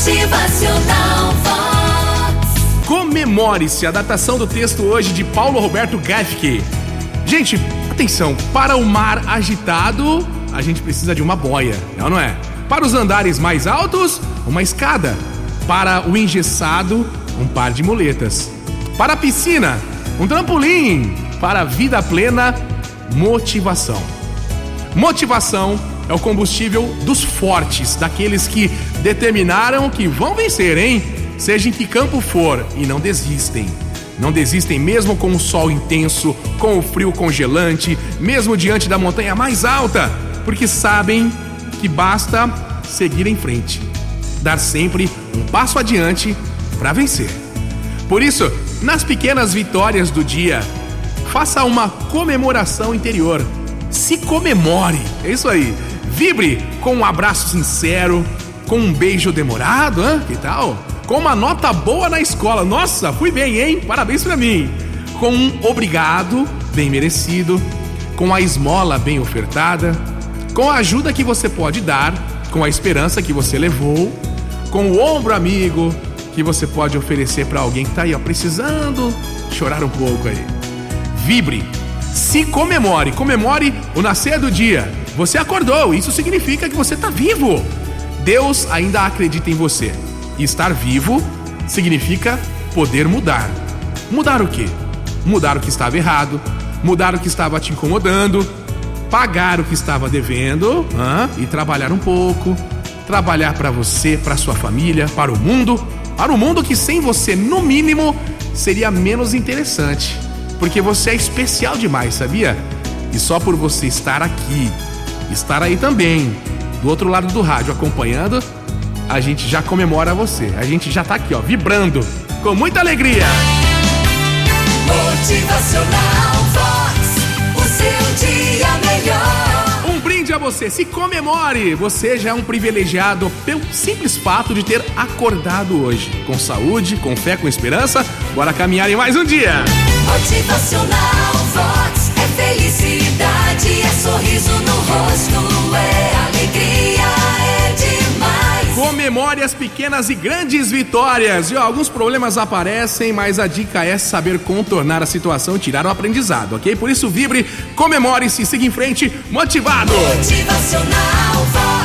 Motivacional Vox. Comemore-se a datação do texto hoje de Paulo Roberto Gaffke. Gente, atenção, para o mar agitado, a gente precisa de uma boia, não, não é? Para os andares mais altos, uma escada. Para o engessado, um par de muletas. Para a piscina, um trampolim. Para a vida plena, motivação. Motivação é o combustível dos fortes, daqueles que determinaram que vão vencer, hein? Seja em que campo for, e não desistem. Não desistem mesmo com o sol intenso, com o frio congelante, mesmo diante da montanha mais alta, porque sabem que basta seguir em frente, dar sempre um passo adiante para vencer. Por isso, nas pequenas vitórias do dia, faça uma comemoração interior. Se comemore, é isso aí. Vibre com um abraço sincero, com um beijo demorado, hein? que tal? Com uma nota boa na escola. Nossa, fui bem, hein? Parabéns pra mim. Com um obrigado bem merecido, com a esmola bem ofertada, com a ajuda que você pode dar, com a esperança que você levou, com o ombro amigo que você pode oferecer para alguém que tá aí, ó, precisando chorar um pouco aí. Vibre, se comemore, comemore o nascer do dia. Você acordou, isso significa que você está vivo. Deus ainda acredita em você. E estar vivo significa poder mudar. Mudar o quê? Mudar o que estava errado, mudar o que estava te incomodando, pagar o que estava devendo hã? e trabalhar um pouco. Trabalhar para você, para sua família, para o mundo, para o mundo que sem você, no mínimo, seria menos interessante. Porque você é especial demais, sabia? E só por você estar aqui, estar aí também, do outro lado do rádio acompanhando, a gente já comemora você. A gente já tá aqui, ó, vibrando com muita alegria. Motivacional Vox. O seu dia melhor. Um brinde a você, se comemore! Você já é um privilegiado pelo simples fato de ter acordado hoje. Com saúde, com fé, com esperança, bora caminhar em mais um dia! Motivacional Comemore as pequenas e grandes vitórias. E ó, alguns problemas aparecem, mas a dica é saber contornar a situação tirar o aprendizado, ok? Por isso, vibre, comemore-se, siga em frente, motivado! Motivacional.